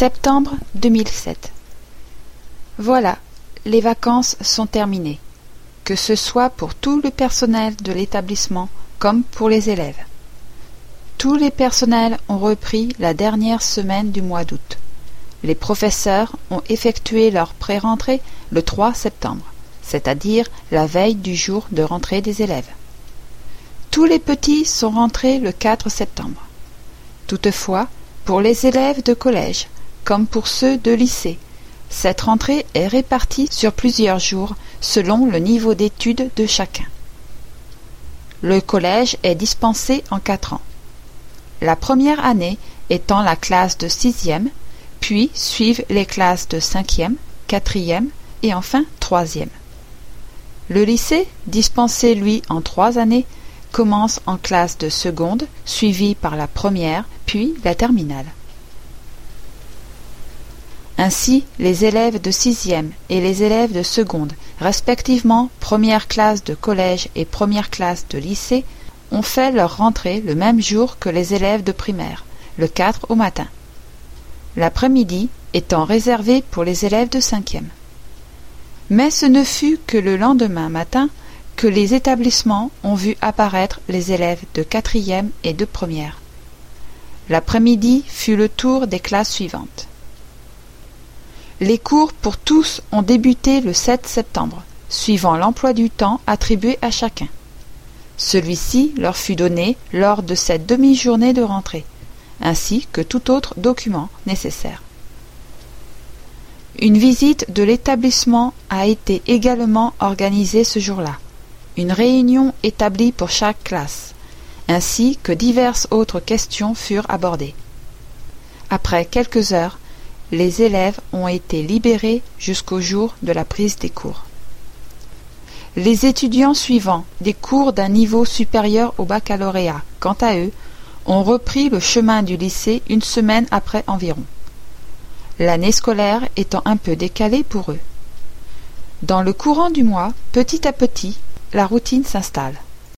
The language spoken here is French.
Septembre 2007 Voilà, les vacances sont terminées, que ce soit pour tout le personnel de l'établissement comme pour les élèves. Tous les personnels ont repris la dernière semaine du mois d'août. Les professeurs ont effectué leur pré-rentrée le 3 septembre, c'est-à-dire la veille du jour de rentrée des élèves. Tous les petits sont rentrés le 4 septembre. Toutefois, pour les élèves de collège, comme pour ceux de lycée, cette rentrée est répartie sur plusieurs jours selon le niveau d'études de chacun. Le collège est dispensé en quatre ans. La première année étant la classe de sixième, puis suivent les classes de cinquième, quatrième et enfin troisième. Le lycée, dispensé lui en trois années, commence en classe de seconde, suivi par la première, puis la terminale. Ainsi, les élèves de sixième et les élèves de seconde, respectivement première classe de collège et première classe de lycée, ont fait leur rentrée le même jour que les élèves de primaire, le 4 au matin. L'après-midi étant réservé pour les élèves de cinquième. Mais ce ne fut que le lendemain matin que les établissements ont vu apparaître les élèves de quatrième et de première. L'après-midi fut le tour des classes suivantes. Les cours pour tous ont débuté le 7 septembre, suivant l'emploi du temps attribué à chacun. Celui-ci leur fut donné lors de cette demi-journée de rentrée, ainsi que tout autre document nécessaire. Une visite de l'établissement a été également organisée ce jour-là, une réunion établie pour chaque classe, ainsi que diverses autres questions furent abordées. Après quelques heures, les élèves ont été libérés jusqu'au jour de la prise des cours. Les étudiants suivants des cours d'un niveau supérieur au baccalauréat, quant à eux, ont repris le chemin du lycée une semaine après environ, l'année scolaire étant un peu décalée pour eux. Dans le courant du mois, petit à petit, la routine s'installe.